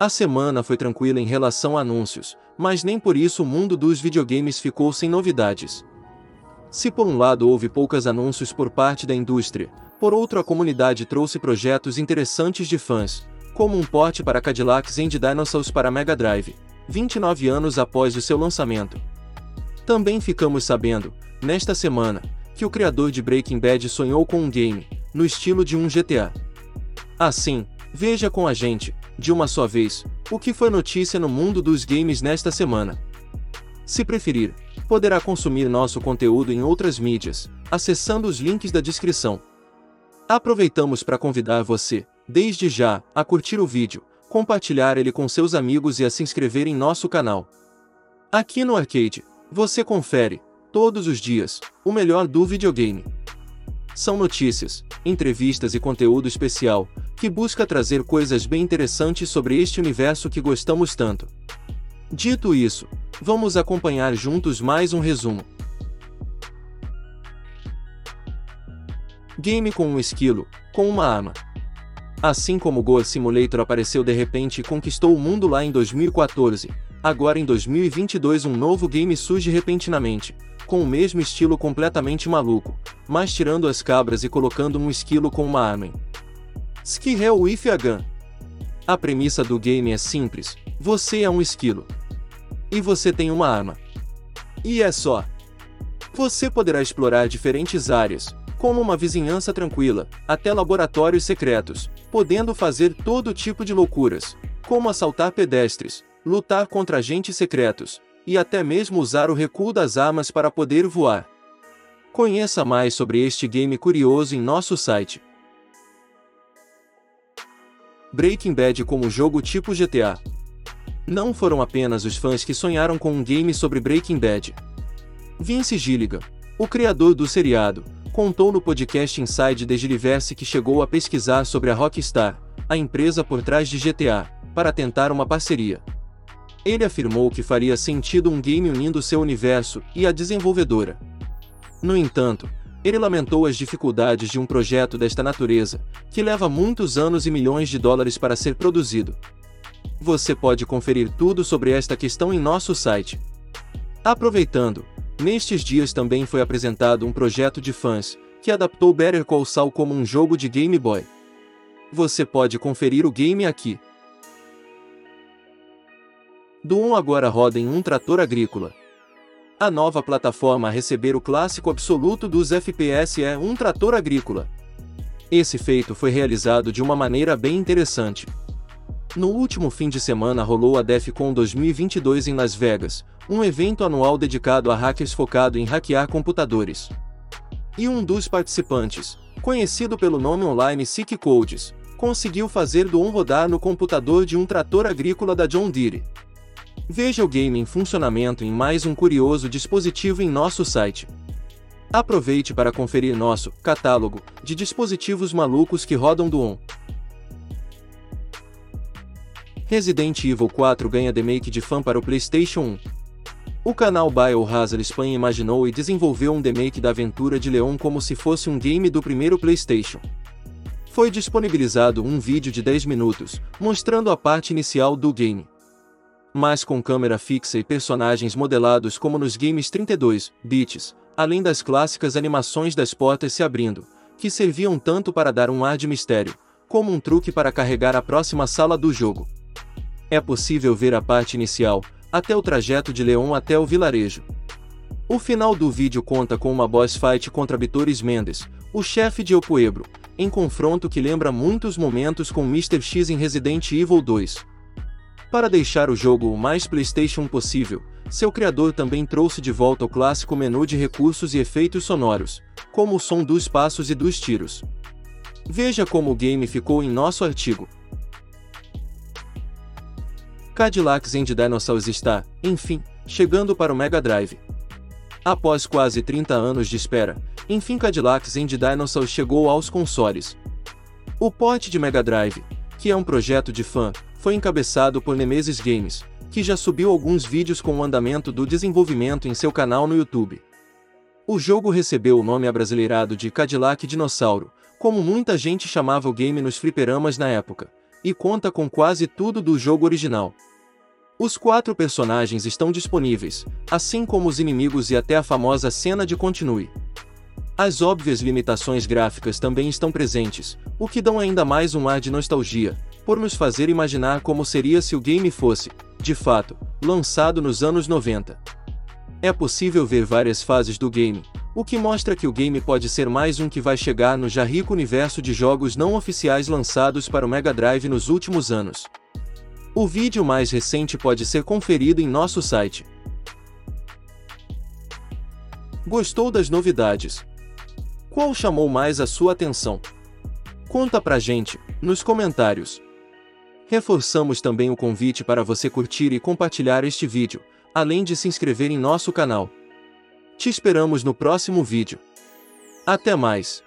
A semana foi tranquila em relação a anúncios, mas nem por isso o mundo dos videogames ficou sem novidades. Se por um lado houve poucos anúncios por parte da indústria, por outro a comunidade trouxe projetos interessantes de fãs, como um porte para Cadillacs and Dinosaurs para Mega Drive, 29 anos após o seu lançamento. Também ficamos sabendo, nesta semana, que o criador de Breaking Bad sonhou com um game, no estilo de um GTA. Assim, veja com a gente, de uma só vez, o que foi notícia no mundo dos games nesta semana. Se preferir, poderá consumir nosso conteúdo em outras mídias, acessando os links da descrição. Aproveitamos para convidar você, desde já, a curtir o vídeo, compartilhar ele com seus amigos e a se inscrever em nosso canal. Aqui no Arcade, você confere, todos os dias, o melhor do videogame. São notícias, entrevistas e conteúdo especial, que busca trazer coisas bem interessantes sobre este universo que gostamos tanto. Dito isso, vamos acompanhar juntos mais um resumo. Game com um esquilo, com uma arma. Assim como Goa Simulator apareceu de repente e conquistou o mundo lá em 2014, agora em 2022 um novo game surge repentinamente, com o mesmo estilo completamente maluco, mas tirando as cabras e colocando um esquilo com uma arma. Ski Hell with a Gun. A premissa do game é simples, você é um esquilo. E você tem uma arma. E é só. Você poderá explorar diferentes áreas, como uma vizinhança tranquila, até laboratórios secretos, podendo fazer todo tipo de loucuras, como assaltar pedestres, lutar contra agentes secretos, e até mesmo usar o recuo das armas para poder voar. Conheça mais sobre este game curioso em nosso site. Breaking Bad como jogo tipo GTA. Não foram apenas os fãs que sonharam com um game sobre Breaking Bad. Vince Gilligan, o criador do seriado, contou no podcast Inside the Gilliverse que chegou a pesquisar sobre a Rockstar, a empresa por trás de GTA, para tentar uma parceria. Ele afirmou que faria sentido um game unindo seu universo e a desenvolvedora. No entanto, ele lamentou as dificuldades de um projeto desta natureza, que leva muitos anos e milhões de dólares para ser produzido. Você pode conferir tudo sobre esta questão em nosso site. Aproveitando, Nestes dias também foi apresentado um projeto de fãs, que adaptou Better Call Saul como um jogo de Game Boy. Você pode conferir o game aqui. Do 1 agora roda em um trator agrícola. A nova plataforma a receber o clássico absoluto dos FPS é um trator agrícola. Esse feito foi realizado de uma maneira bem interessante. No último fim de semana rolou a DEFCON 2022 em Las Vegas, um evento anual dedicado a hackers focado em hackear computadores. E um dos participantes, conhecido pelo nome online Sick Codes, conseguiu fazer do on rodar no computador de um trator agrícola da John Deere. Veja o game em funcionamento em mais um curioso dispositivo em nosso site. Aproveite para conferir nosso catálogo de dispositivos malucos que rodam do ON. Resident Evil 4 ganha remake de fã para o PlayStation 1. O canal Biohazard Spain imaginou e desenvolveu um remake da aventura de Leon como se fosse um game do primeiro PlayStation. Foi disponibilizado um vídeo de 10 minutos, mostrando a parte inicial do game. Mas com câmera fixa e personagens modelados como nos games 32 bits, além das clássicas animações das portas se abrindo, que serviam tanto para dar um ar de mistério, como um truque para carregar a próxima sala do jogo. É possível ver a parte inicial, até o trajeto de Leon até o vilarejo. O final do vídeo conta com uma boss fight contra Bitores Mendes, o chefe de El em confronto que lembra muitos momentos com Mr. X em Resident Evil 2. Para deixar o jogo o mais PlayStation possível, seu criador também trouxe de volta o clássico menu de recursos e efeitos sonoros, como o som dos passos e dos tiros. Veja como o game ficou em nosso artigo. Cadillacs and Dinosaurs está, enfim, chegando para o Mega Drive. Após quase 30 anos de espera, enfim Cadillacs and Dinosaurs chegou aos consoles. O porte de Mega Drive, que é um projeto de fã, foi encabeçado por Nemesis Games, que já subiu alguns vídeos com o andamento do desenvolvimento em seu canal no YouTube. O jogo recebeu o nome abrasileirado de Cadillac Dinossauro, como muita gente chamava o game nos fliperamas na época, e conta com quase tudo do jogo original. Os quatro personagens estão disponíveis, assim como os inimigos e até a famosa cena de continue. As óbvias limitações gráficas também estão presentes, o que dão ainda mais um ar de nostalgia, por nos fazer imaginar como seria se o game fosse, de fato, lançado nos anos 90. É possível ver várias fases do game, o que mostra que o game pode ser mais um que vai chegar no já rico universo de jogos não oficiais lançados para o Mega Drive nos últimos anos. O vídeo mais recente pode ser conferido em nosso site. Gostou das novidades? Qual chamou mais a sua atenção? Conta pra gente, nos comentários. Reforçamos também o convite para você curtir e compartilhar este vídeo, além de se inscrever em nosso canal. Te esperamos no próximo vídeo. Até mais!